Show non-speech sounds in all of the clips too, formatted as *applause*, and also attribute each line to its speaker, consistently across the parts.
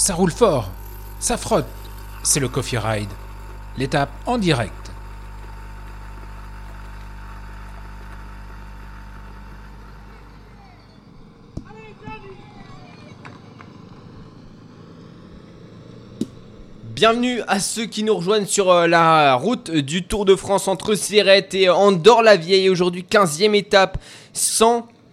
Speaker 1: Ça roule fort, ça frotte. C'est le Coffee Ride. L'étape en direct.
Speaker 2: Bienvenue à ceux qui nous rejoignent sur euh, la route du Tour de France entre Serrette et Andorre-la-Vieille. Aujourd'hui, 15e étape,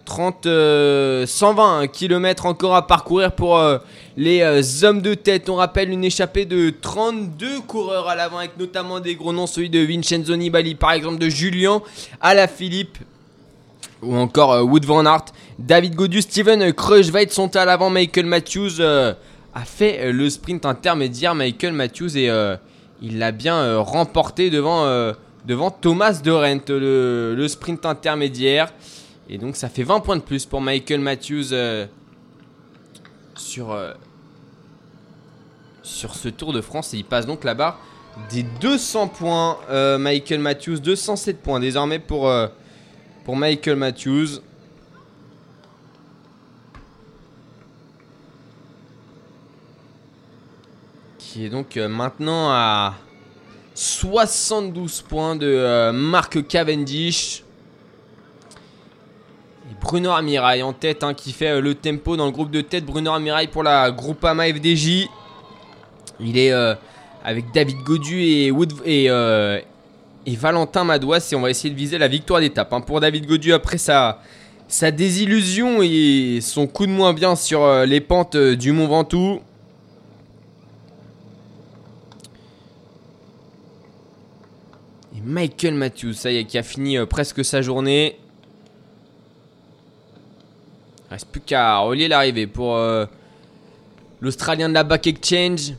Speaker 2: 130, 120 km encore à parcourir pour euh, les euh, hommes de tête. On rappelle une échappée de 32 coureurs à l'avant avec notamment des gros noms, celui de Vincenzo Nibali par exemple, de Julien Alaphilippe ou encore Wood Van Aert, David Godu, Steven Kruijswijk sont à l'avant, Michael Matthews a fait euh, le sprint intermédiaire Michael Matthews et euh, il l'a bien euh, remporté devant, Thomas de Rent, le, sprint intermédiaire. Et donc ça fait 20 points de plus pour Michael Matthews sur, sur ce Tour de France. Et il passe donc la barre des 200 points. Michael Matthews, 207 points désormais pour, pour Michael Matthews. qui est donc euh, maintenant à 72 points de euh, Marc Cavendish. Et Bruno Amirail en tête hein, qui fait euh, le tempo dans le groupe de tête. Bruno Amirail pour la Groupama FDJ. Il est avec David Godu et, Wood, et, et Valentin Madouas. Et on va essayer de viser la victoire d'étape. Hein. Pour David Godu, après sa, désillusion et son coup de moins bien sur les pentes du Mont Ventoux. Michael Matthews, ça qui a fini euh, presque sa journée. Reste plus qu'à relier l'arrivée pour euh, l'Australien de la Back Exchange.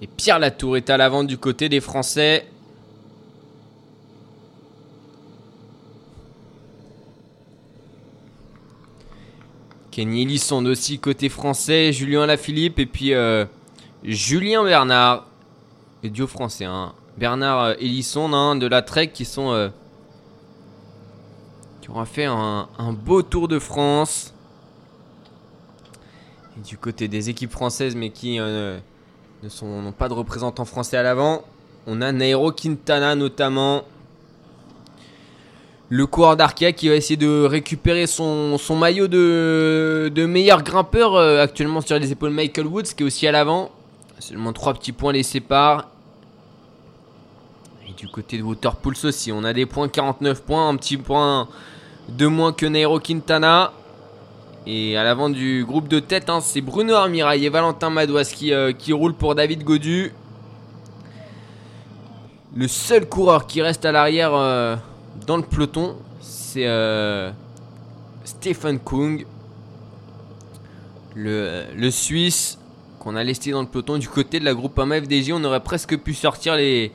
Speaker 2: Et Pierre Latour est à l'avant du côté des Français. Kenny Elisson aussi côté français, Julien Lafilippe et puis euh, Julien Bernard, le duo français. Hein. Bernard Elisson hein, de la Trek qui sont euh, qui aura fait un, beau Tour de France. Du côté des équipes françaises mais qui euh, ne sont n'ont pas de représentants français à l'avant, on a Nairo Quintana notamment le coureur d'Arkea qui va essayer de récupérer son, maillot de, meilleur grimpeur euh, actuellement sur les épaules Michael Woods qui est aussi à l'avant. Seulement 3 petits points les séparent. Et du côté de Waterpools aussi, on a des points 49 points, un petit point de moins que Nairo Quintana. Et à l'avant du groupe de tête, hein, c'est Bruno Armirail et Valentin Madouas qui, euh, qui roulent pour David Godu. Le seul coureur qui reste à l'arrière. Euh, dans le peloton, c'est euh, Stephen Kung, le Suisse qu'on a laissé dans le peloton du côté de la groupe AMA FDJ. On aurait presque pu sortir les,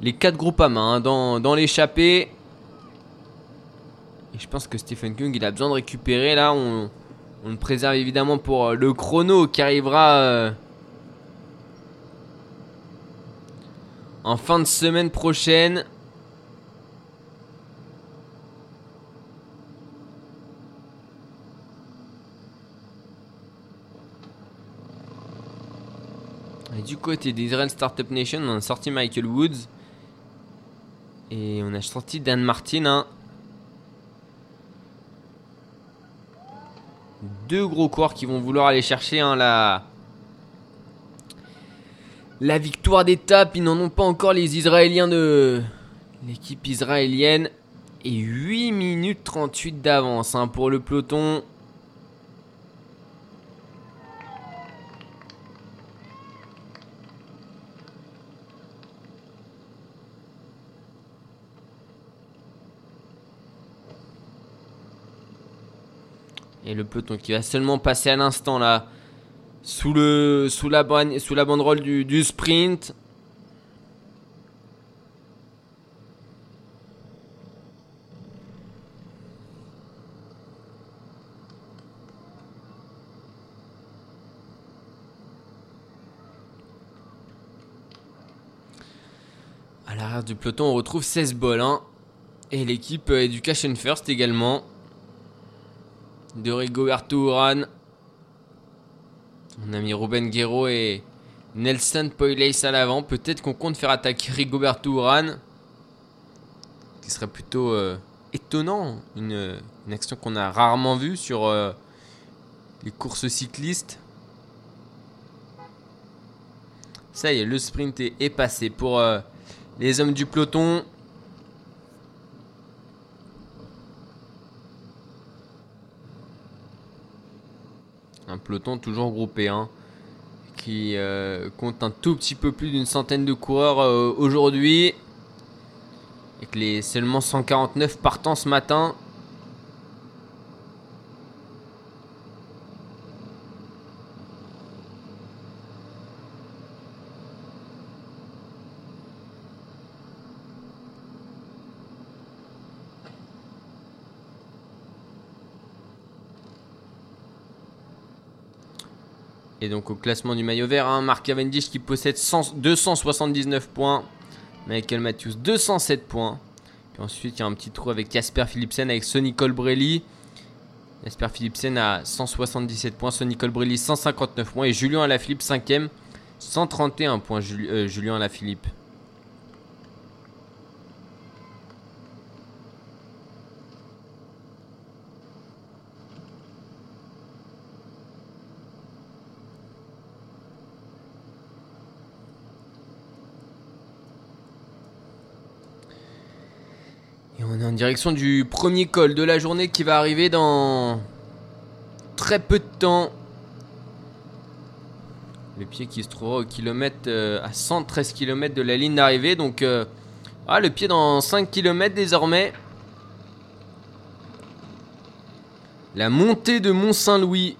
Speaker 2: les 4 groupes à main dans, dans l'échappée. Et je pense que Stephen Kung il a besoin de récupérer. Là, on, le préserve évidemment pour le chrono qui arrivera euh, en fin de semaine prochaine. Du côté d'Israel Startup Nation, on a sorti Michael Woods. Et on a sorti Dan Martin. Hein. Deux gros corps qui vont vouloir aller chercher hein, la... la victoire d'étape. Ils n'en ont pas encore les Israéliens de l'équipe israélienne. Et 8 minutes 38 d'avance hein, pour le peloton. Et le peloton qui va seulement passer à l'instant là. Sous, le, sous, la, sous la banderole du, sprint. À l'arrière du peloton, on retrouve 16 Bolin. Et l'équipe euh, Education First également. De Rigoberto Uran. On a mis Ruben Guerrero et Nelson Poileis à l'avant. Peut-être qu'on compte faire attaquer Rigoberto Uran. Qui serait plutôt euh, étonnant. Une, action qu'on a rarement vue sur euh, les courses cyclistes. Ça y est, le sprint est, est passé pour euh, les hommes du peloton. Un toujours groupé, hein, qui euh, compte un tout petit peu plus d'une centaine de coureurs euh, aujourd'hui. Et que les seulement 149 partants ce matin. Et donc au classement du maillot vert, hein, Mark Cavendish qui possède 100 279 points. Michael Matthews 207 points. Puis ensuite il y a un petit trou avec Jasper Philipsen avec Sonny Colbrelli. Jasper Philipsen a 177 points, Sonny Colbrelli 159 points et Julien Alaphilippe 5ème 131 points euh, Julien Alaphilippe. Direction du premier col de la journée qui va arriver dans très peu de temps. Le pied qui se trouvera au kilomètre euh, à 113 km de la ligne d'arrivée. Donc euh, ah, le pied dans 5 km désormais. La montée de Mont-Saint-Louis.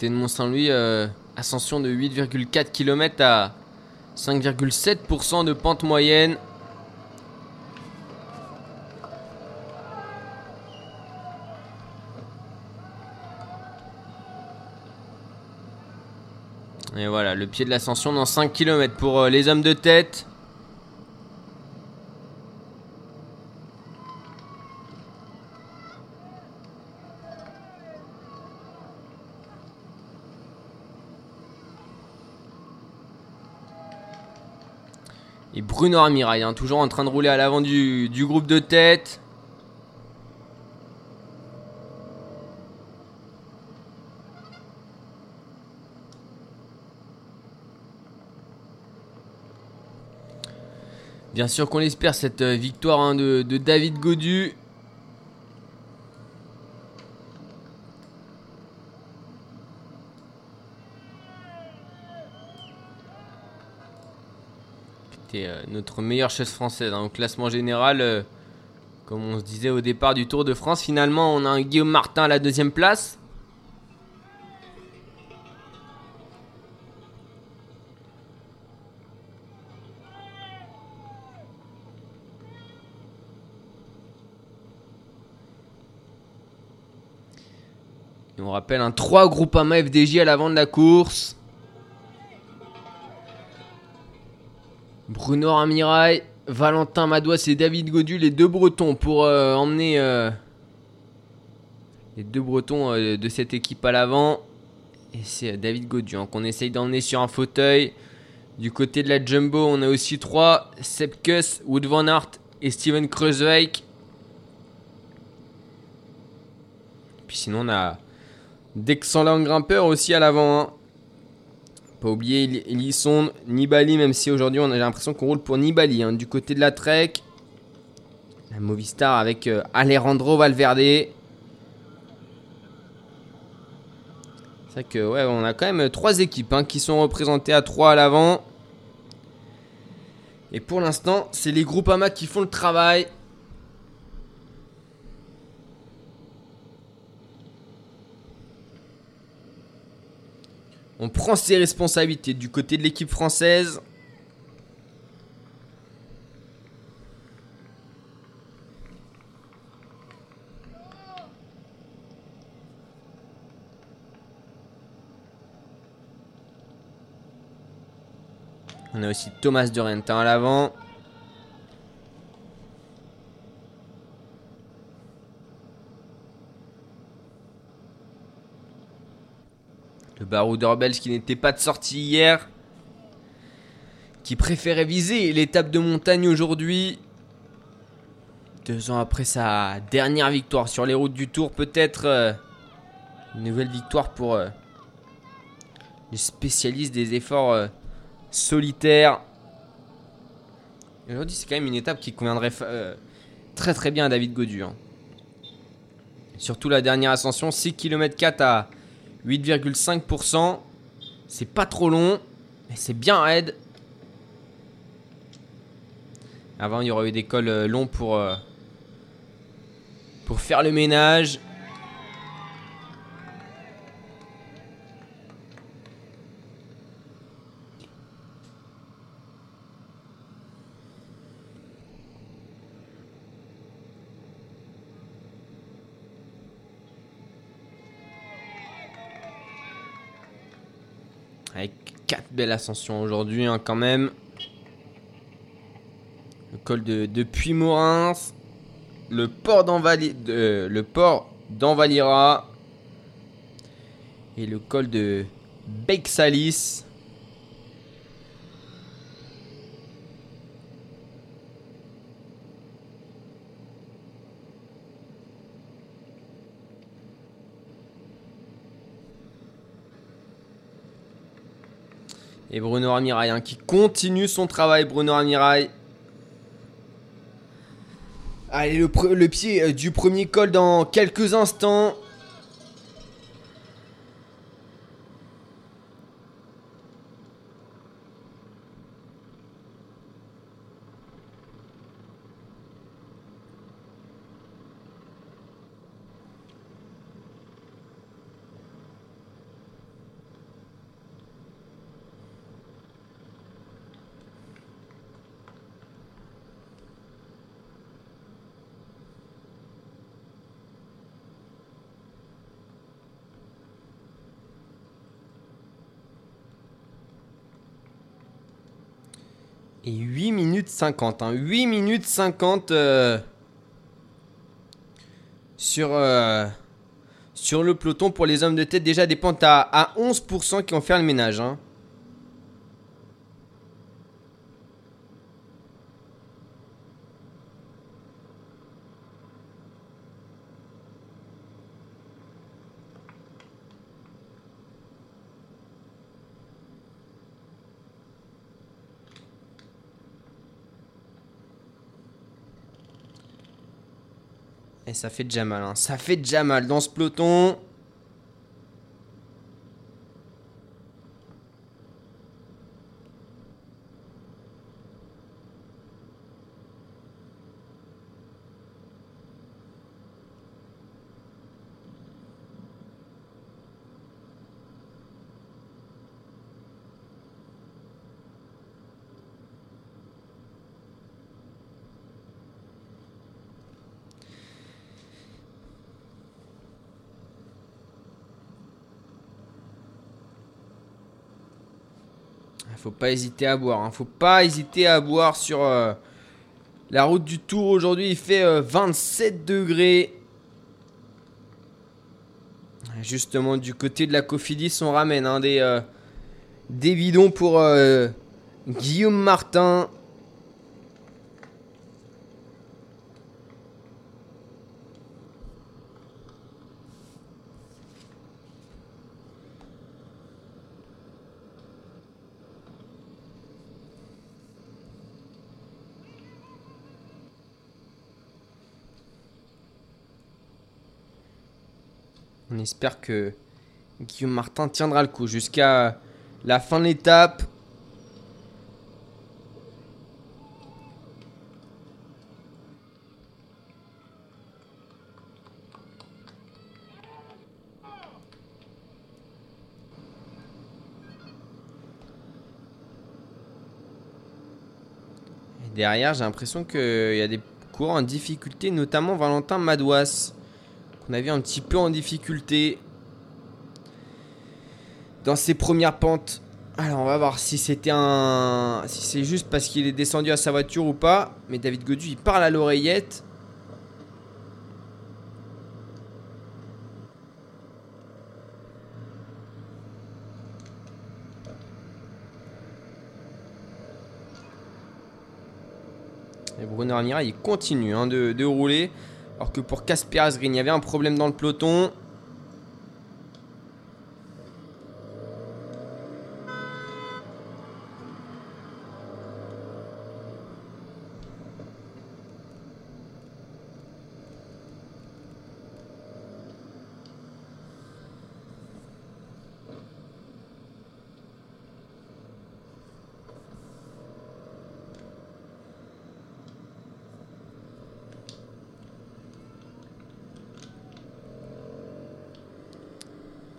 Speaker 2: De Mont-Saint-Louis, euh, ascension de 8,4 km à 5,7% de pente moyenne. Et voilà, le pied de l'ascension dans 5 km pour euh, les hommes de tête. Et Bruno Armirail, hein, toujours en train de rouler à l'avant du, groupe de tête. Bien sûr qu'on l'espère, cette euh, victoire hein, de David Godu. C'était euh, notre meilleure chaise française hein, au classement général. euh, comme on se disait au départ du Tour de France, finalement on a un Guillaume Martin à la deuxième place. Et on rappelle un 3 Groupama FDJ à l'avant de la course. Bruno Ramirail, Valentin Madouas et David Godu, les deux Bretons, pour euh, emmener euh, les deux Bretons euh, de cette équipe à l'avant. Et c'est David Godu hein, qu'on essaye d'emmener sur un fauteuil. Du côté de la Jumbo, on a aussi trois Sepkus, Wood Van Aert et Steven Kreuzweig. Puis sinon, on a d'excellents grimpeurs aussi à l'avant. hein. Pas oublier Eli- Elisson, Nibali, même si aujourd'hui on a l'impression qu'on roule pour Nibali. hein. Du côté de la Trek, la Movistar avec euh, Alejandro Valverde. C'est vrai que ouais, on a quand même trois équipes hein, qui sont représentées à 3 à l'avant. Et pour l'instant, c'est les Groupama qui font le travail. On prend ses responsabilités du côté de l'équipe française. On a aussi Thomas Durentin à l'avant. Le baroudeur belge qui n'était pas de sortie hier. Qui préférait viser l'étape de montagne aujourd'hui. Deux ans après sa dernière victoire sur les routes du Tour, peut-être euh, une nouvelle victoire pour euh, les spécialistes des efforts euh, solitaires. Aujourd'hui, c'est quand même une étape qui conviendrait très très bien à David Godu. Hein. Surtout la dernière ascension, 6 km 4 à 8,5%. C'est pas trop long, mais c'est bien raide. Avant, il y aurait eu des cols longs pour pour faire le ménage. Avec 4 belles ascensions aujourd'hui hein, quand même. Le col de, de Puy-Morins le port d'Envalira et le col de Bexalis. Et Bruno Amirail hein, qui continue son travail, Bruno Amirail. Allez, le, pied euh, du premier col dans quelques instants. Et 8 minutes 50. Hein. 8 minutes 50 euh, sur, euh, sur le peloton pour les hommes de tête. Déjà des à, à 11% qui ont fait le ménage. Hein. Ça fait déjà mal, hein. ça fait déjà mal dans ce peloton. Faut pas hésiter à boire. Hein. Faut pas hésiter à boire sur euh, la route du Tour. Aujourd'hui, il fait 27 euh, degrés. Justement, du côté de la Cofidis, on ramène hein, euh, des bidons pour Guillaume Martin. On espère que Guillaume Martin tiendra le coup jusqu'à la fin de l'étape. derrière, j'ai l'impression qu'il y a des coureurs en difficulté, notamment Valentin Madouas. On a vu un petit peu en difficulté dans ses premières pentes. Alors on va voir si c'était un... Si c'est juste parce qu'il est descendu à sa voiture ou pas. Mais David Godu il parle à l'oreillette. Et Bruno Amira il continue hein, de rouler. Alors que pour Casper Asgreen il y avait un problème dans le peloton.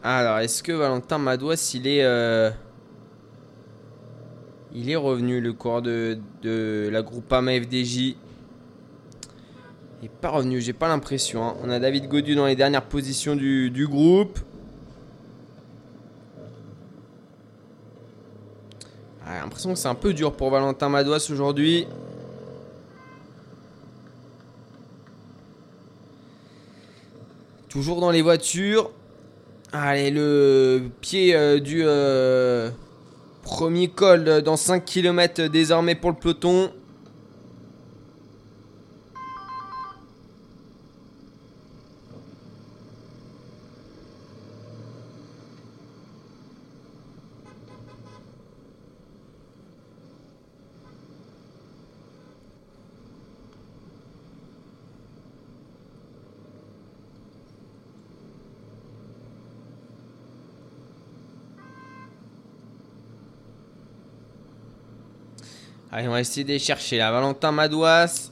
Speaker 2: Alors, est-ce que Valentin Madouas, il est... euh, Il est revenu, le corps de, de la Groupama FDJ. Il est pas revenu, j'ai pas l'impression. hein. On a David Godu dans les dernières positions du, du groupe. Ah, J'ai l'impression que c'est un peu dur pour Valentin Madouas aujourd'hui. Toujours dans les voitures. Allez, le pied euh, du euh, premier col euh, dans 5 km désormais pour le peloton. Allez, on va essayer de chercher là. Valentin Madouas.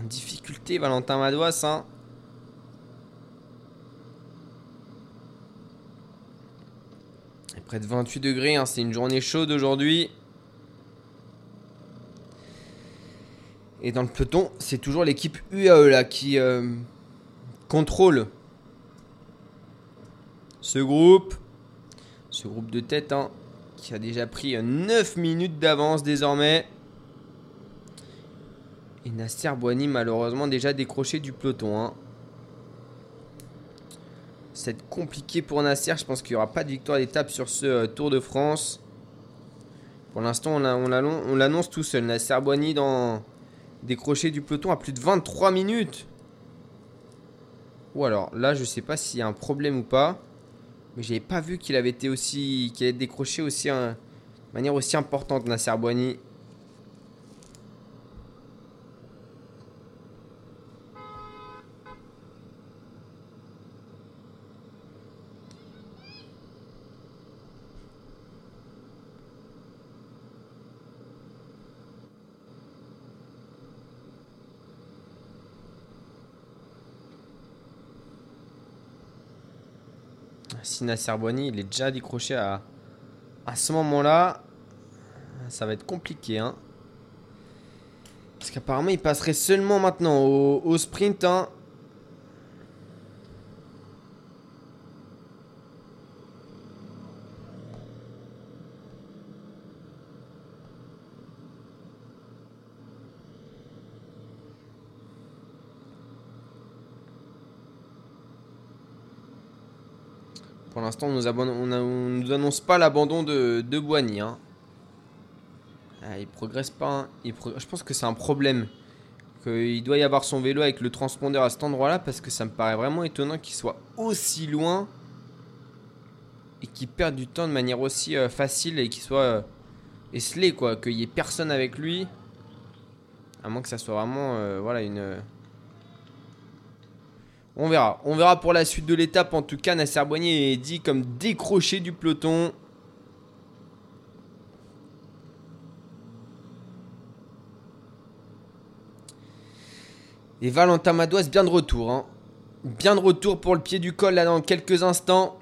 Speaker 2: En difficulté, Valentin Madouas. Hein. Près de 28 degrés. hein, C'est une journée chaude aujourd'hui. Et dans le peloton, c'est toujours l'équipe UAE là qui euh, contrôle ce groupe. Ce groupe de tête. Hein qui a déjà pris euh, 9 minutes d'avance désormais. Et Nasser Boigny malheureusement déjà décroché du peloton. Hein. C'est compliqué pour Nasser. Je pense qu'il n'y aura pas de victoire d'étape sur ce euh, Tour de France. Pour l'instant, on, l'annonce- on l'annonce tout seul. Nasser Boigny dans décroché du peloton à plus de 23 minutes. Ou alors là, je sais pas s'il y a un problème ou pas. Mais j'avais pas vu qu'il avait été aussi. qu'il décroché aussi un- de manière aussi importante, Nasser Boigny. Il est déjà décroché à, à ce moment-là, ça va être compliqué. Hein. Parce qu'apparemment, il passerait seulement maintenant au, au sprint. hein. L'instant, on on nous annonce pas l'abandon de, Boigny. hein. Ah, il progresse pas. hein. Je pense que c'est un problème. Qu'il doit y avoir son vélo avec le transpondeur à cet endroit-là parce que ça me paraît vraiment étonnant qu'il soit aussi loin et qu'il perde du temps de manière aussi euh, facile et qu'il soit euh, esselé quoi, qu'il y ait personne avec lui. À moins que ça soit vraiment euh, voilà une on verra. On verra pour la suite de l'étape. En tout cas, Nasser Boigny est dit comme décroché du peloton. Et Valentin Madouas bien de retour. hein. Bien de retour pour le pied du col là dans quelques instants.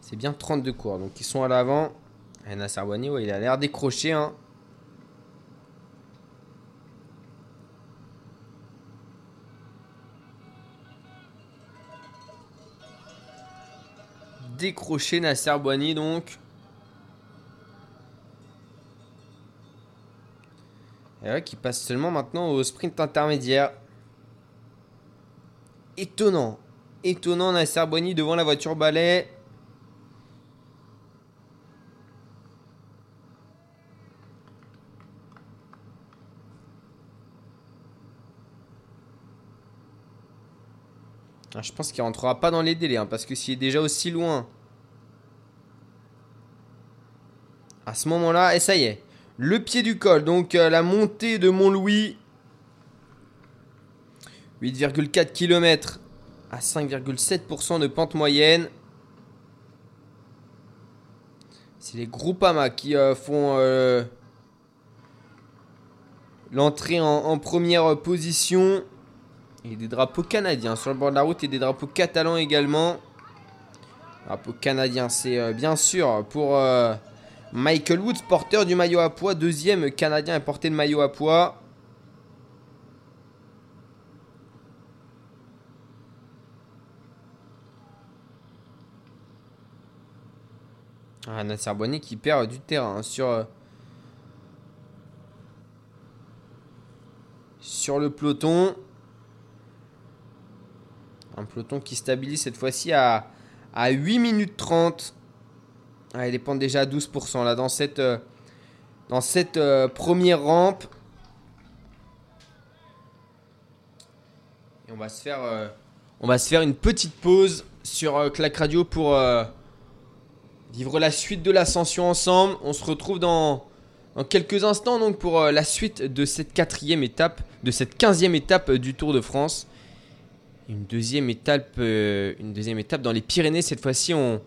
Speaker 2: C'est bien 32 cours. Donc ils sont à l'avant. Hena Sarwani, ouais, il a l'air décroché. Hein. Décroché Nasser Boigny donc. Et là, qui passe seulement maintenant au sprint intermédiaire. Étonnant. Étonnant Nasser Boigny devant la voiture balai. Ah, je pense qu'il rentrera pas dans les délais, hein, parce que s'il est déjà aussi loin. À ce moment-là, et ça y est. Le pied du col, donc euh, la montée de Mont-Louis. 8,4 km à 5,7% de pente moyenne. C'est les Groupama qui euh, font euh, l'entrée en, première position. A des drapeaux canadiens sur le bord de la route et des drapeaux catalans également. Drapeau canadien, c'est euh, bien sûr pour euh, Michael Woods, porteur du maillot à poids. Deuxième canadien à porter le maillot à poids. Ah, Nasser Bonnet qui perd du terrain sur, euh, sur le peloton. Un peloton qui stabilise cette fois-ci à, à 8 minutes 30. Ah, il est déjà à 12% là dans cette, euh, euh, première rampe. Et on va se faire, euh, on va se faire une petite pause sur Clac Radio pour vivre la suite de l'ascension ensemble. On se retrouve dans, dans quelques instants donc pour la suite de cette quatrième étape, de cette quinzième étape du Tour de France. Une deuxième étape, euh, une deuxième étape dans les Pyrénées. Cette fois-ci, on,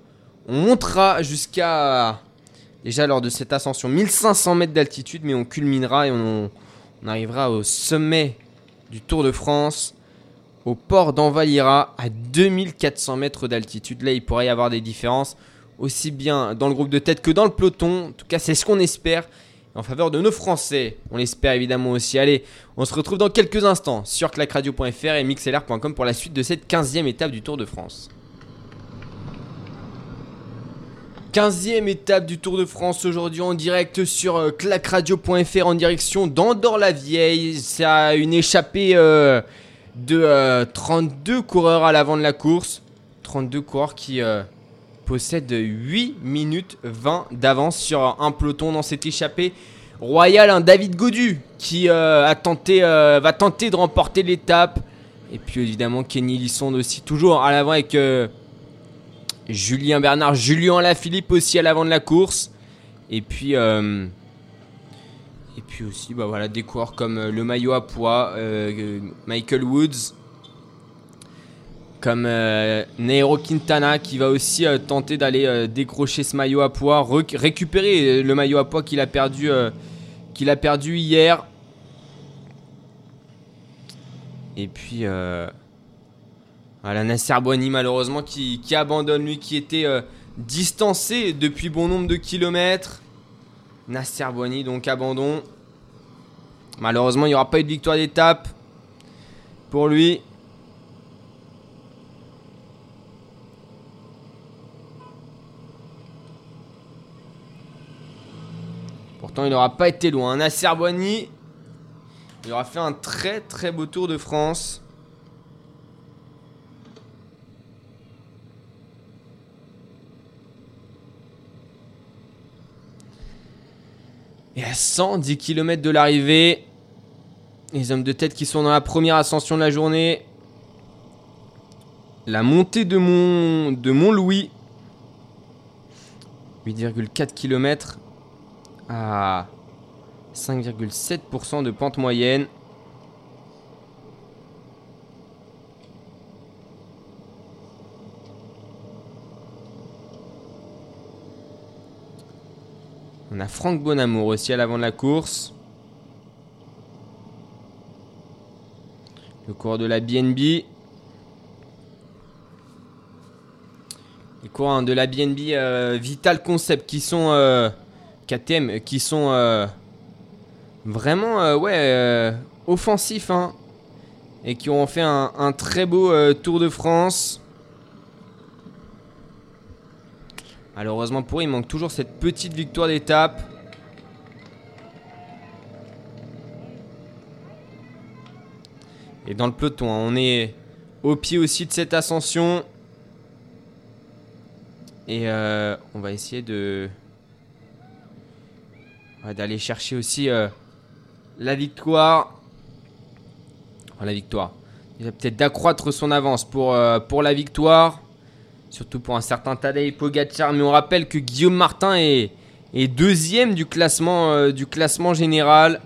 Speaker 2: montera jusqu'à déjà lors de cette ascension 1500 mètres d'altitude, mais on culminera et on, arrivera au sommet du Tour de France, au port d'Envalira, à 2400 mètres d'altitude. Là, il pourrait y avoir des différences aussi bien dans le groupe de tête que dans le peloton. En tout cas, c'est ce qu'on espère en faveur de nos Français. On l'espère évidemment aussi. Allez, on se retrouve dans quelques instants sur clacradio.fr et mixlr.com pour la suite de cette 15e étape du Tour de France. 15e étape du Tour de France aujourd'hui en direct sur euh, clacradio.fr en direction d'Andorre-la-Vieille. C'est une échappée euh, de 32 euh, coureurs à l'avant de la course. 32 coureurs qui possède 8 minutes 20 d'avance sur un peloton dans cette échappée royale. Un David Godu qui euh, euh, va tenter de remporter l'étape. Et puis évidemment Kenny Lisson aussi toujours à l'avant avec euh, Julien Bernard, Julien Lafilippe aussi à l'avant de la course. Et puis, et puis aussi bah voilà, des coureurs comme le maillot à poids, Michael Woods, comme euh, Nero Quintana qui va aussi euh, tenter d'aller euh, décrocher ce maillot à poids, récupérer le maillot à poids qu'il a perdu perdu hier. Et puis voilà Nasser Boigny malheureusement qui, qui, abandonne lui qui était distancé depuis bon nombre de kilomètres. Nasser Boigny donc abandon. Malheureusement il n'y aura pas eu de victoire d'étape pour lui. Il n'aura pas été loin. Nasser Boigny, il aura fait un très très beau tour de France. Et à 110 km de l'arrivée, les hommes de tête qui sont dans la première ascension de la journée. La montée de Mont, de Mont Louis. 8,4 km à 5,7% de pente moyenne. On a Franck Bonamour aussi à l'avant de la course. Le cours de la BNB. Les coureurs de la BNB euh, Vital Concept qui sont euh, Qui sont euh, vraiment euh, ouais, euh, offensifs hein, et qui ont fait un, très beau Tour de France. Malheureusement pour eux, il manque toujours cette petite victoire d'étape. Et dans le peloton, hein, on est au pied aussi de cette ascension. Et on va essayer de d'aller chercher aussi euh, la victoire. la victoire. Peut-être d'accroître son avance pour, euh, pour la victoire. Surtout pour un certain Tadej Pogacar. Mais on rappelle que Guillaume Martin est, deuxième du classement, du classement général.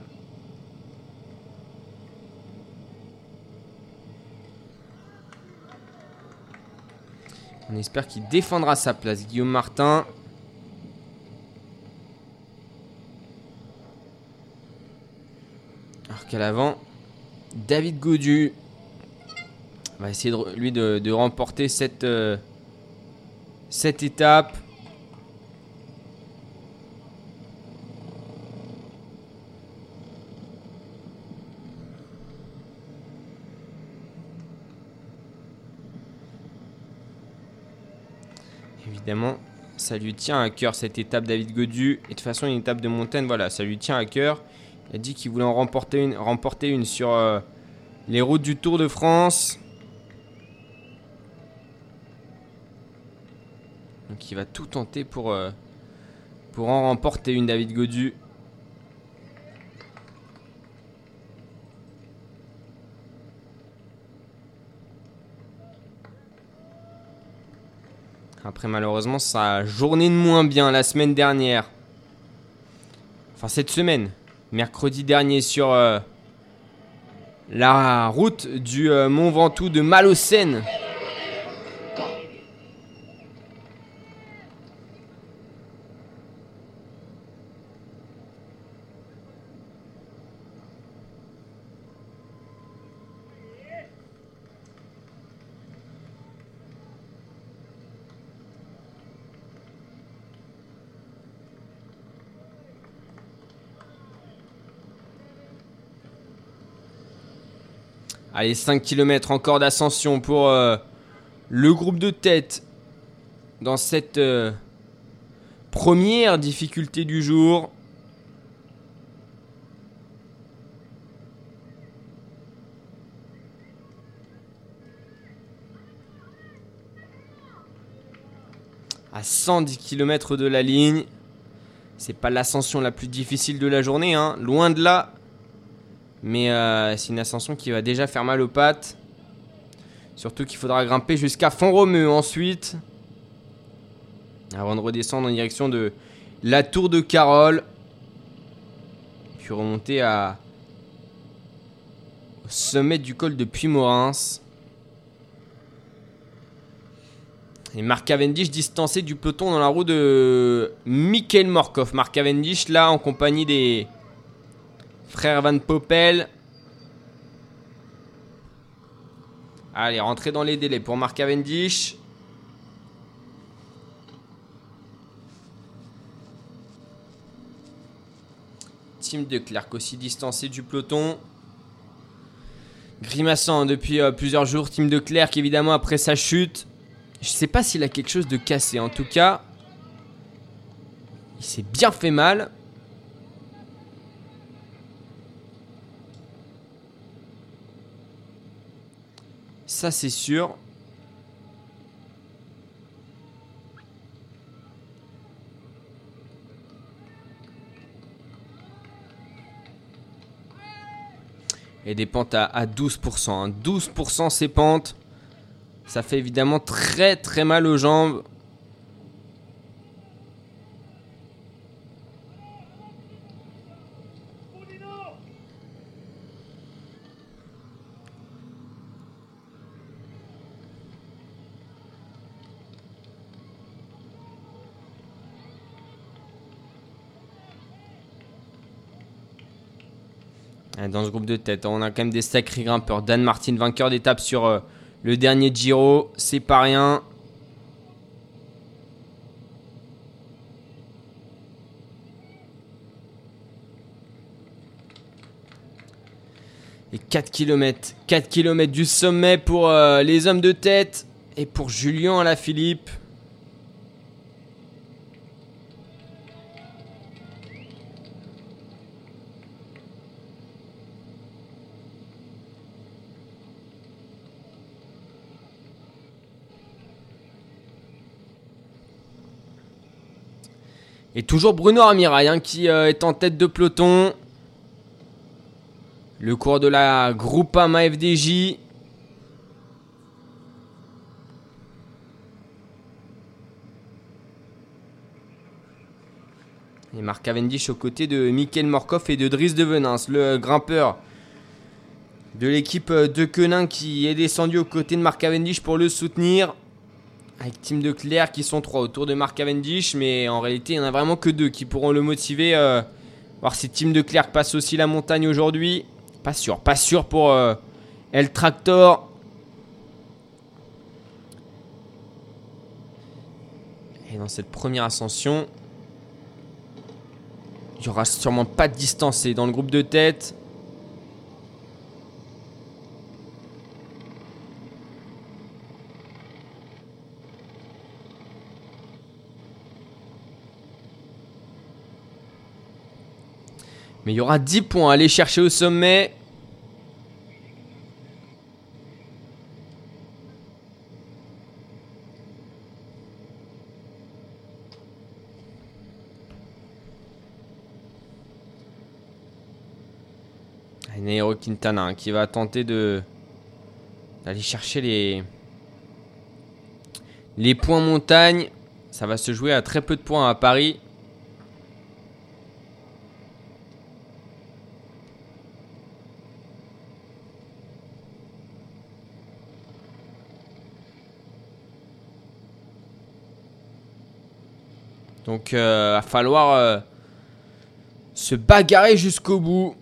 Speaker 2: On espère qu'il défendra sa place. Guillaume Martin. Qu'à l'avant, David Godu va essayer de, lui de, remporter cette, euh, cette étape. évidemment, ça lui tient à cœur cette étape David Godu. Et de toute façon, une étape de montagne, voilà, ça lui tient à cœur. Il a dit qu'il voulait en remporter une, remporter une sur euh, les routes du Tour de France. Donc il va tout tenter pour, euh, pour en remporter une David Godu. Après, malheureusement, sa journée de moins bien la semaine dernière. Enfin, cette semaine. Mercredi dernier sur euh, la route du euh, Mont Ventoux de Malocène. Allez, 5 km encore d'ascension pour euh, le groupe de tête dans cette euh, première difficulté du jour. À 110 km de la ligne. C'est pas l'ascension la plus difficile de la journée, hein. loin de là. Mais euh, c'est une ascension qui va déjà faire mal aux pattes. Surtout qu'il faudra grimper jusqu'à Font-Romeu ensuite. Avant de redescendre en direction de la tour de Carole. Puis remonter à, au sommet du col de Puy-Morins. Et Marc Cavendish distancé du peloton dans la roue de Michael Morkov. Marc Cavendish là en compagnie des, Frère Van Poppel. Allez, rentrez dans les délais pour Mark Cavendish. Tim de Clerc aussi distancé du peloton. Grimaçant depuis euh, plusieurs jours. Tim de Clerc évidemment après sa chute. Je sais pas s'il a quelque chose de cassé. En tout cas, il s'est bien fait mal. Ça, c'est sûr. Et des pentes à, 12%. 12% ces pentes. Ça fait évidemment très très mal aux jambes. Dans ce groupe de tête. On a quand même des sacrés grimpeurs. Dan Martin, vainqueur d'étape sur euh, le dernier Giro. C'est pas rien. Et 4 km. 4 km du sommet pour euh, les hommes de tête. Et pour Julien Alaphilippe. Et toujours Bruno Armirail hein, qui euh, est en tête de peloton. Le cours de la Groupama FDJ. Et Marc Cavendish aux côtés de Michael Morkov et de Dries de Venance, le grimpeur de l'équipe de Quenin qui est descendu aux côtés de Marc Cavendish pour le soutenir. Avec Team de Claire qui sont trois autour de Marc Cavendish, mais en réalité il n'y en a vraiment que deux qui pourront le motiver. Euh, voir si Team de Claire passe aussi la montagne aujourd'hui. Pas sûr, pas sûr pour euh, El Tractor. Et dans cette première ascension, il n'y aura sûrement pas de distancé dans le groupe de tête. Mais il y aura 10 points à aller chercher au sommet. Nairo Quintana qui va tenter de d'aller chercher les les points montagne. Ça va se jouer à très peu de points à Paris. Donc, il euh, va falloir euh, se bagarrer jusqu'au bout.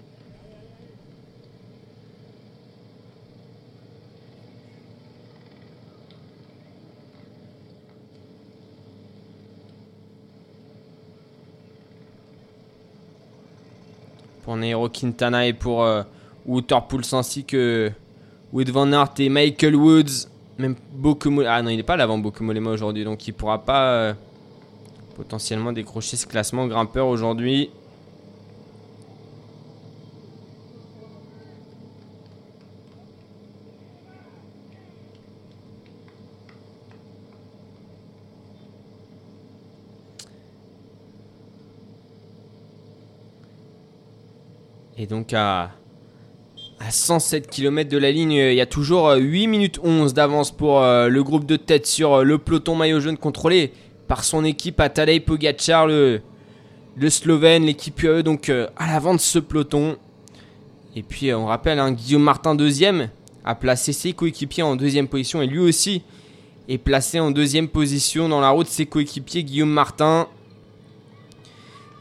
Speaker 2: Pour Nero Quintana et pour euh, ainsi que Wood Van Aert et Michael Woods. Même Bokumolema. Ah non, il n'est pas là avant Bokumolema aujourd'hui, donc il pourra pas euh, potentiellement décrocher ce classement grimpeur aujourd'hui. Et donc à, à 107 km de la ligne, il y a toujours 8 minutes 11 d'avance pour euh, le groupe de tête sur euh, le peloton maillot jaune contrôlé par son équipe à Tadej Pogacar, le, Slovène, l'équipe UE, donc euh, à l'avant de ce peloton. Et puis on rappelle, hein, Guillaume Martin deuxième a placé ses coéquipiers en deuxième position et lui aussi est placé en deuxième position dans la route ses coéquipiers Guillaume Martin.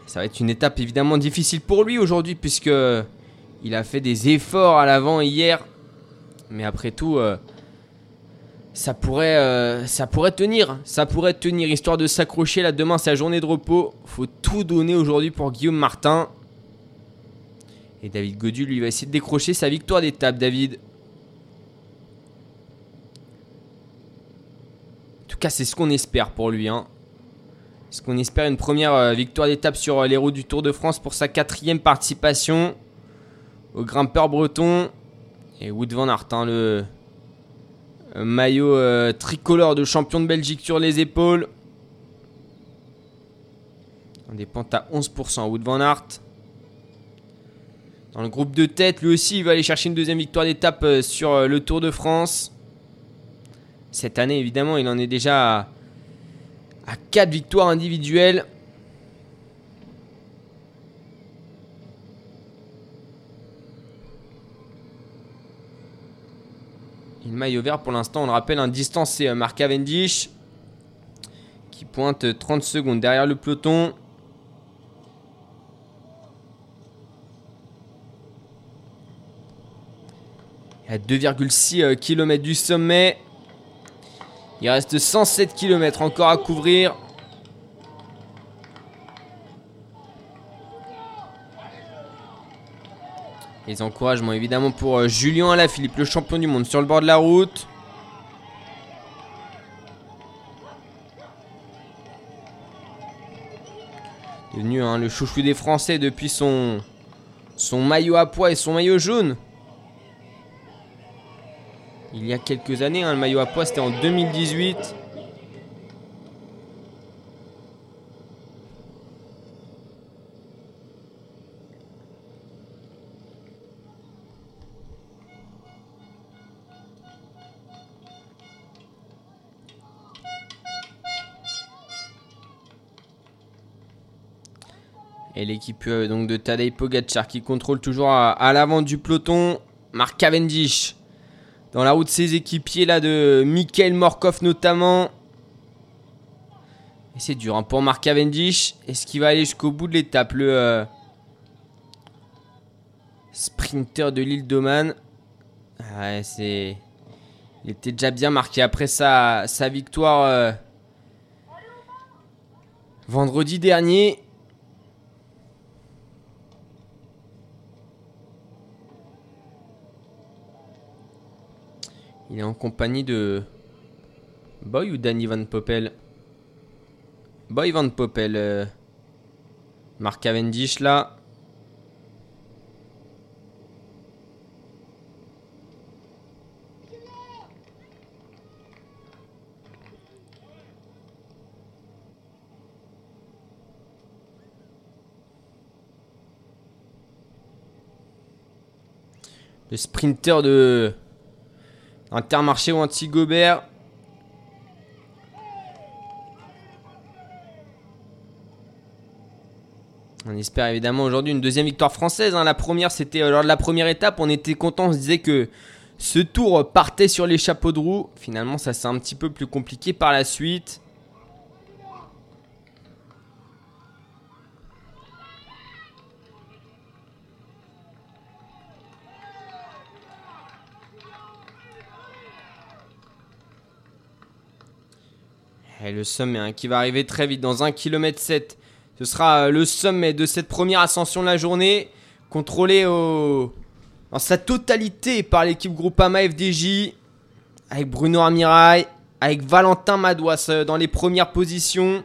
Speaker 2: Ça va être une étape évidemment difficile pour lui aujourd'hui puisque il a fait des efforts à l'avant hier. Mais après tout, euh, ça, pourrait, euh, ça pourrait tenir. Ça pourrait tenir histoire de s'accrocher là demain, sa journée de repos. Faut tout donner aujourd'hui pour Guillaume Martin. Et David Godu, lui, va essayer de décrocher sa victoire d'étape, David. En tout cas, c'est ce qu'on espère pour lui. Hein. Est-ce qu'on espère une première euh, victoire d'étape sur euh, les routes du Tour de France pour sa quatrième participation au grimpeur breton et Wood van Aert, hein, le euh, maillot tricolore de champion de Belgique sur les épaules. On des pentes à 11%. Wood van Aert. Dans le groupe de tête, lui aussi, il va aller chercher une deuxième victoire d'étape sur le Tour de France. Cette année, évidemment, il en est déjà à 4 victoires individuelles. Il maillot vert pour l'instant, on le rappelle, un distance euh, Mark Cavendish qui pointe 30 secondes derrière le peloton. À 2,6 km du sommet. Il reste 107 km encore à couvrir. Les encouragements évidemment pour euh, Julien Alaphilippe, le champion du monde sur le bord de la route. Devenu hein, le chouchou des Français depuis son, maillot à poids et son maillot jaune il y a quelques années. Hein, le maillot à poids, c'était en 2018. Et l'équipe euh, donc de Tadej Pogacar qui contrôle toujours à, l'avant du peloton. Mark Cavendish dans la route de ses équipiers là de Mikhail Morkov notamment. Et c'est dur hein, pour Mark Cavendish. Est-ce qu'il va aller jusqu'au bout de l'étape Le euh, sprinter de l'île d'Oman? Ouais, c'est. Il était déjà bien marqué après sa, sa victoire euh, vendredi dernier. Il est en compagnie de Boy ou Danny Van Poppel Boy Van Poppel. Euh, Mark Cavendish là. Le sprinter de Intermarché ou anti-Gobert. On espère évidemment aujourd'hui une deuxième victoire française. Hein. La première, c'était euh, lors de la première étape. On était content, on se disait que ce tour partait sur les chapeaux de roue. Finalement, ça c'est un petit peu plus compliqué par la suite. Et le sommet hein, qui va arriver très vite dans 1 km 7. Ce sera euh, le sommet de cette première ascension de la journée. Contrôlé dans sa totalité par l'équipe Groupama FDJ. Avec Bruno Amirail. Avec Valentin Madouas euh, dans les premières positions.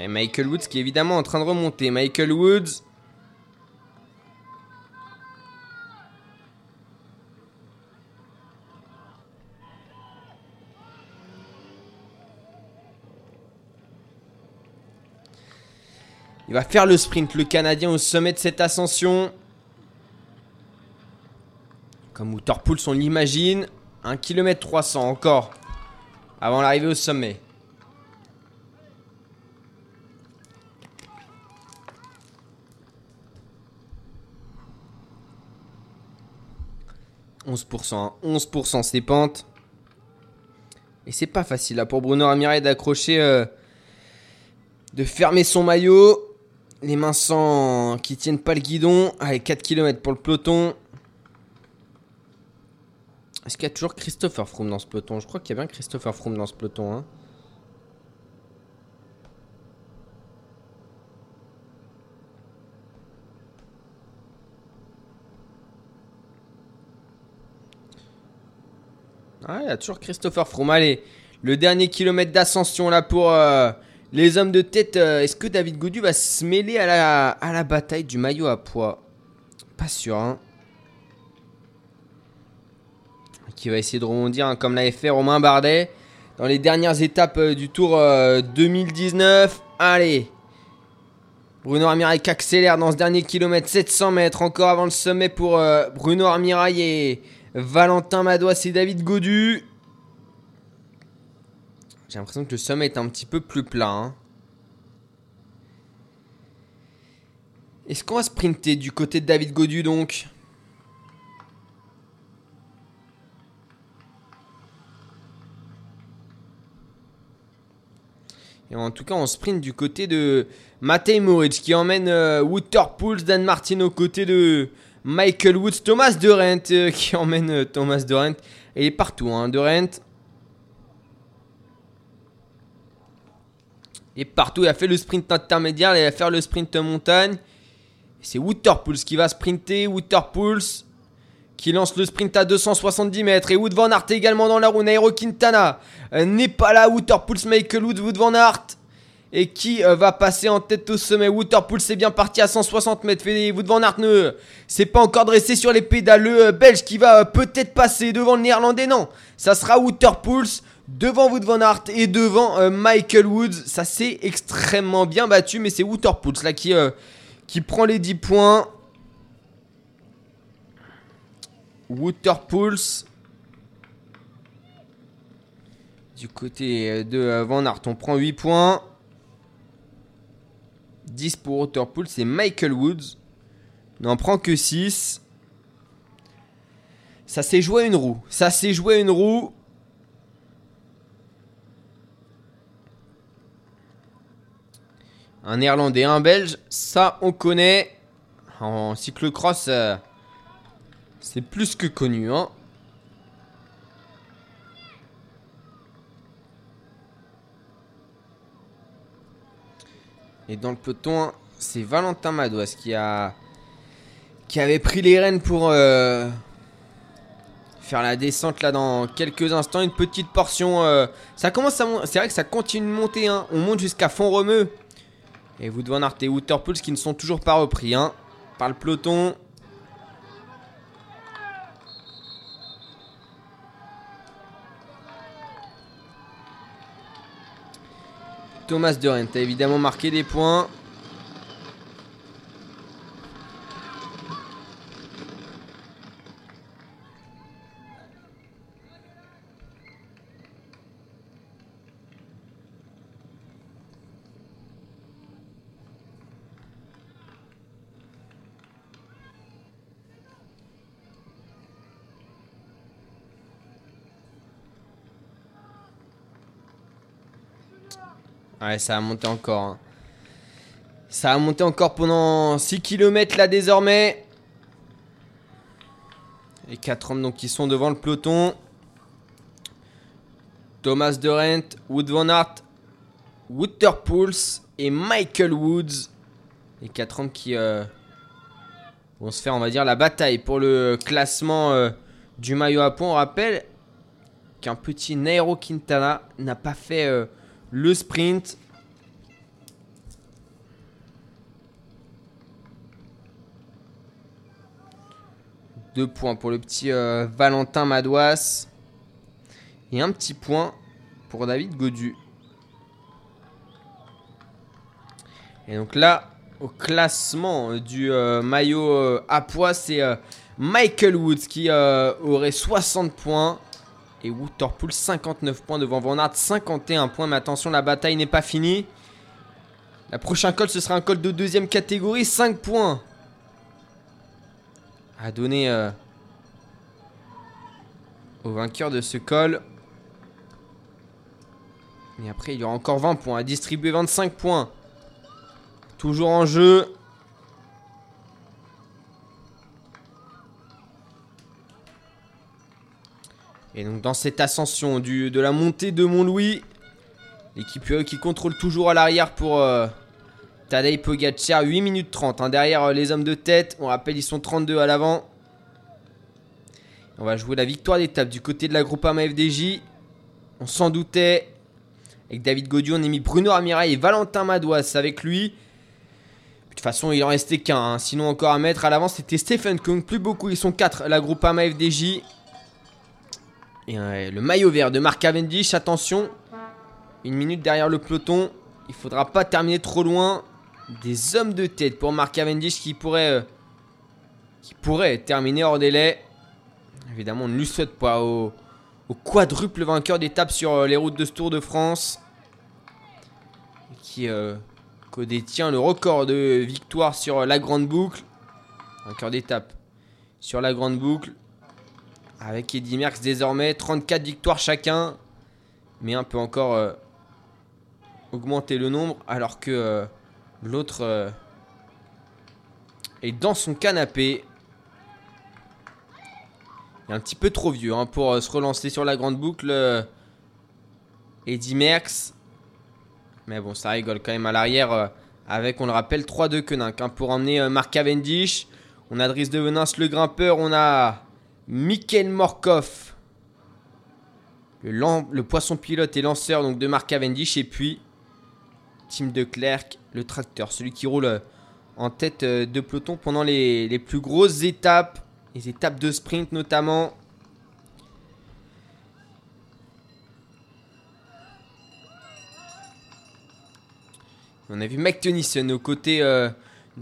Speaker 2: Et Michael Woods qui est évidemment en train de remonter. Michael Woods. Il va faire le sprint, le Canadien, au sommet de cette ascension. Comme Waterpools, on l'imagine. 1 km 300 encore. Avant l'arrivée au sommet. 11%. 11% ses pentes. Et c'est pas facile là pour Bruno Ramirez d'accrocher, euh, de fermer son maillot. Les mains sans qui tiennent pas le guidon. Allez, 4 km pour le peloton. Est-ce qu'il y a toujours Christopher Froome dans ce peloton? Je crois qu'il y a bien Christopher Froome dans ce peloton. Hein. Ah, il y a toujours Christopher Froome. Allez, le dernier kilomètre d'ascension là pour euh, les hommes de tête. Euh, est-ce que David Gaudu va se mêler à la, à la bataille du maillot à poids? Pas sûr, hein. Qui va essayer de rebondir hein, comme l'avait fait Romain Bardet dans les dernières étapes euh, du Tour 2019. Allez Bruno Armirail qui accélère dans ce dernier kilomètre, 700 mètres encore avant le sommet pour Bruno Armirail et Valentin Madois et David Godu. J'ai l'impression que le sommet est un petit peu plus plat. Hein. Est-ce qu'on va sprinter du côté de David Godu donc? Et en tout cas, on sprint du côté de Matej Moritz qui emmène euh, Waterpools, Dan Martin aux côtés de Michael Woods, Thomas Durant euh, *laughs* qui emmène euh, Thomas Durant. il est partout, hein, Durant. Il est partout, il a fait le sprint intermédiaire, il va faire le sprint montagne. C'est Waterpools qui va sprinter. Waterpools qui lance le sprint à 270 mètres. Et Wood Van Aert également dans la roue. Nairo Quintana euh, n'est pas là. Waterpools, Michael Woods, Wood Van Aert et qui euh, va passer en tête au sommet. Waterpool c'est bien parti à 160 mètres. Vous devant ne c'est pas encore dressé sur les pédales. Le euh, Belge qui va euh, peut-être passer devant le Néerlandais. Non, ça sera Waterpools devant Wood Van Aert et devant Michael Woods. Ça s'est extrêmement bien battu, mais c'est Waterpools là qui, qui prend les 10 points. Waterpools. Du côté de Van Aert, on prend 8 points. 10 pour Waterpools. C'est Michael Woods. N'en prend que 6. Ça s'est joué à une roue. Ça s'est joué une roue. Un néerlandais, un belge, ça on connaît. En cyclocross, euh, c'est plus que connu. Hein. Et dans le peloton, c'est Valentin Madouas qui a qui avait pris les rênes pour euh, faire la descente là dans quelques instants. Une petite portion. Euh, ça commence à C'est vrai que ça continue de monter. Hein. On monte jusqu'à fond remeux. Et vous devez et Waterpools qui ne sont toujours pas repris hein, par le peloton. Thomas Durant a évidemment marqué des points. Ouais, ça a monté encore. Hein. Ça a monté encore pendant 6 km là désormais. Les 4 hommes donc qui sont devant le peloton. Thomas Durant, Wood Van Aert, Waterpools et Michael Woods. Les 4 hommes qui euh, vont se faire, on va dire, la bataille pour le classement euh, du maillot à pont. On rappelle qu'un petit Nairo Quintana n'a pas fait euh, le sprint. Deux points pour le petit euh, Valentin Madouas. Et un petit point pour David Godu. Et donc là, au classement du euh, maillot euh, à poids, c'est Michael Woods qui aurait 60 points. Et Waterpool 59 points devant Van Aert 51 points. Mais attention, la bataille n'est pas finie. La prochaine col, ce sera un col de deuxième catégorie. 5 points. À donner euh, au vainqueur de ce col. Et après, il y aura encore 20 points à distribuer. 25 points. Toujours en jeu. Et donc dans cette ascension de la montée de Mont-Louis, l'équipe UE qui contrôle toujours à l'arrière pour euh, Tadej Pogacar, 8 minutes 30. Hein, derrière euh, les hommes de tête, on rappelle ils sont 32 à l'avant. On va jouer la victoire d'étape du côté de la Groupama FDJ. On s'en doutait. Avec David Godieu, on a mis Bruno Armirail et Valentin Madouas avec lui. De toute façon, il en restait qu'un. Hein. Sinon, encore à mettre à l'avant, c'était Stephen Kung. Plus beaucoup, ils sont 4. La Groupama FDJ. Et euh, le maillot vert de Mark Cavendish, attention. Une minute derrière le peloton. Il faudra pas terminer trop loin. Des hommes de tête pour Mark Cavendish qui pourrait, euh, qui pourrait terminer hors délai. Évidemment, on ne lui souhaite pas au, quadruple vainqueur d'étape sur euh, les routes de ce Tour de France. Qui détient le record de victoire sur la grande boucle. Vainqueur d'étape sur la grande boucle. Avec Eddy Merckx désormais, 34 victoires chacun. Mais un peut encore euh, augmenter le nombre alors que euh, l'autre euh, est dans son canapé. Il est un petit peu trop vieux hein, pour se relancer sur la grande boucle. Eddy Merckx. Mais bon, ça rigole quand même à l'arrière. avec, on le rappelle, 3-2 Koenig hein, pour emmener Marc Cavendish. On a Driss de Venance, le grimpeur. On a Michael Morkov, le, poisson pilote et lanceur donc de Mark Cavendish. Et puis Tim de Klerk, le tracteur, celui qui roule euh, en tête euh, de peloton pendant les, les plus grosses étapes, les étapes de sprint notamment. On a vu Mike Tennyson aux côtés euh,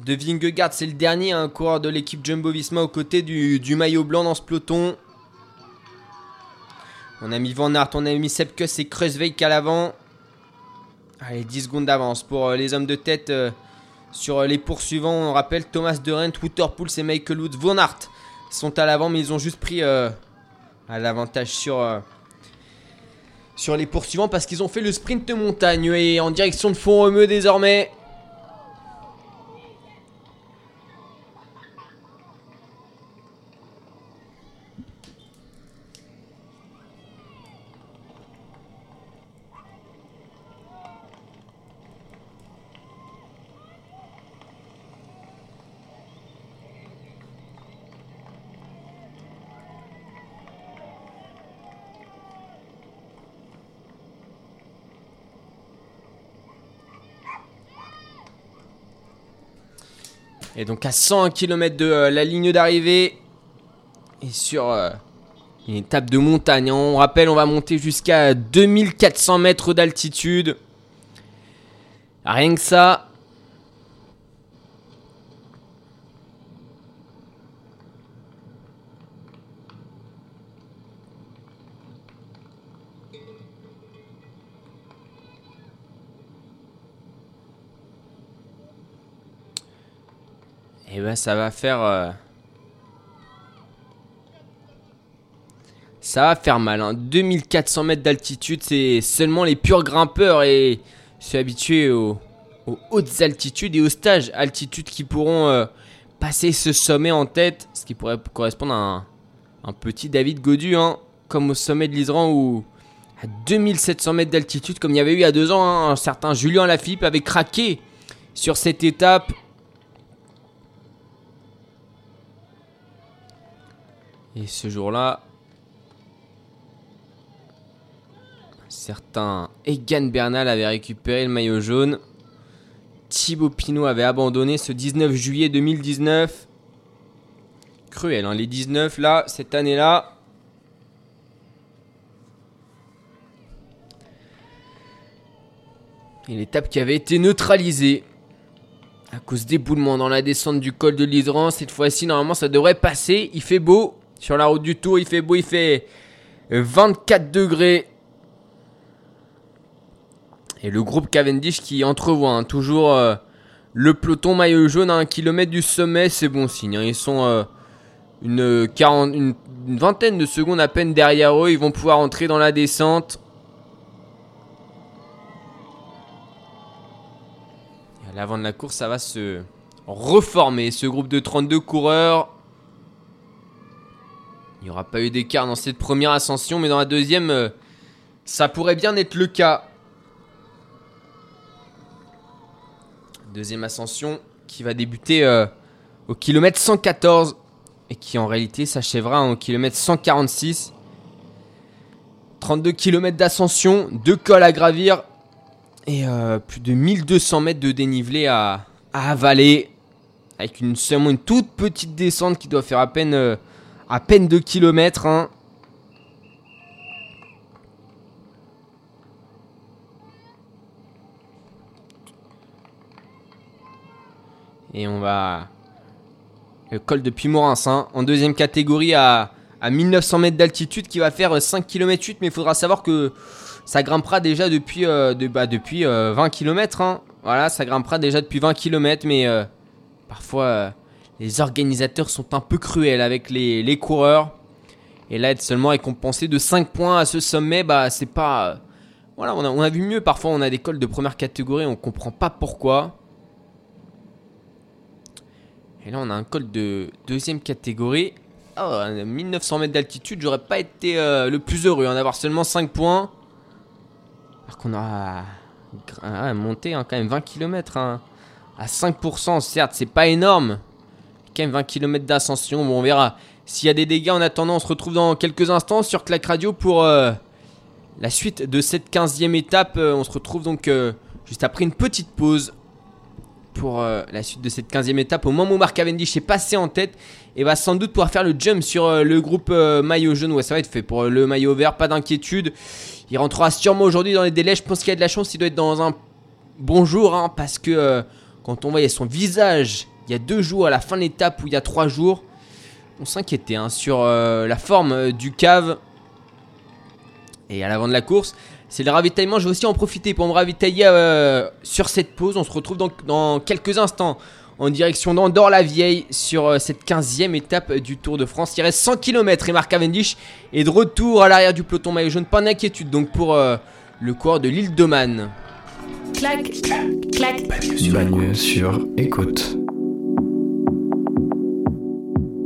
Speaker 2: de Vingegaard, c'est le dernier un coureur de l'équipe Jumbo-Visma aux côtés du, maillot blanc dans ce peloton. On a mis Van Aert, on a mis Sepkus et Kreuzweig à l'avant. Allez, 10 secondes d'avance pour euh, les hommes de tête euh, sur les poursuivants. On rappelle Thomas De Rent, Wouterpool et Michael Woods. Van Aert sont à l'avant, mais ils ont juste pris à l'avantage sur, les poursuivants parce qu'ils ont fait le sprint de montagne et en direction de Font-Romeu désormais. Et donc à 101 km de euh, la ligne d'arrivée. Et sur euh, une étape de montagne. Hein. On rappelle, on va monter jusqu'à 2400 mètres d'altitude. Rien que ça. Ça va faire... Euh, ça va faire mal. Hein. 2400 mètres d'altitude, c'est seulement les purs grimpeurs et ceux habitués aux, hautes altitudes et aux stages altitude qui pourront euh, passer ce sommet en tête. Ce qui pourrait correspondre à un, petit David Godu, hein, comme au sommet de l'Isran où à 2700 mètres d'altitude, comme il y avait eu il y a deux ans, hein, un certain Julien Lafilippe avait craqué sur cette étape Et ce jour-là, certain Egan Bernal avait récupéré le maillot jaune. Thibaut Pinot avait abandonné ce 19 juillet 2019. Cruel, hein, les 19 là, cette année-là. Et l'étape qui avait été neutralisée à cause d'éboulements dans la descente du col de l'Hydran. Cette fois-ci, normalement, ça devrait passer. Il fait beau. Sur la route du Tour, il fait beau, il fait 24 degrés. Et le groupe Cavendish qui entrevoit hein, toujours euh, le peloton maillot jaune à un kilomètre du sommet, c'est bon signe. Hein. Ils sont euh, une, une, vingtaine de secondes à peine derrière eux. Ils vont pouvoir entrer dans la descente. À l'avant de la course, ça va se reformer. Ce groupe de 32 coureurs. Il n'y aura pas eu d'écart dans cette première ascension, mais dans la deuxième, euh, ça pourrait bien être le cas. Deuxième ascension qui va débuter euh, au kilomètre 114 et qui en réalité s'achèvera au kilomètre 146. 32 km d'ascension, deux cols à gravir et euh, plus de 1200 mètres de dénivelé à, avaler avec seulement une toute petite descente qui doit faire à peine à peine 2 km. Hein. Et on va... Le col de Puymorens hein, en deuxième catégorie à, à 1900 mètres d'altitude qui va faire 5 km 8 mais il faudra savoir que ça grimpera déjà depuis, euh, bah, depuis 20 euh, km. Hein. Voilà, ça grimpera déjà depuis 20 km mais euh, parfois les organisateurs sont un peu cruels avec les, coureurs. Et là, être seulement récompensé de 5 points à ce sommet, bah c'est pas. Voilà, on a, vu mieux. Parfois, on a des cols de première catégorie, on comprend pas pourquoi. Et là, on a un col de deuxième catégorie. Oh, 1900 mètres d'altitude, j'aurais pas été euh, le plus heureux en hein, d'avoir seulement 5 points. Alors qu'on a monté hein, quand même 20 km hein. à 5%, certes, c'est pas énorme. 20 km d'ascension. Bon, on verra. S'il y a des dégâts en attendant, on se retrouve dans quelques instants sur Clac Radio pour euh, la suite de cette 15e étape. Euh, on se retrouve donc euh, juste après une petite pause pour la suite de cette 15e étape. Au moment où Marc Cavendish est passé en tête et va sans doute pouvoir faire le jump sur le groupe maillot jaune. Ouais, ça va être fait pour le maillot vert, pas d'inquiétude. Il rentrera sûrement aujourd'hui dans les délais. Je pense qu'il y a de la chance. Il doit être dans un bon jour hein, parce que quand on voyait son visage il y a deux jours à la fin de l'étape ou il y a trois jours, on s'inquiétait hein, sur euh, la forme euh, du cave. Et à l'avant de la course, c'est le ravitaillement. Je vais aussi en profiter pour me ravitailler euh, sur cette pause. On se retrouve donc dans quelques instants en direction d'Andorre-la-Vieille sur cette 15e étape du Tour de France. Il reste 100 km et Marc Cavendish est de retour à l'arrière du peloton maillot jaune. Pas d'inquiétude donc pour le cours de l'île de Man.
Speaker 3: Clac, clac, Bagne sur écoute.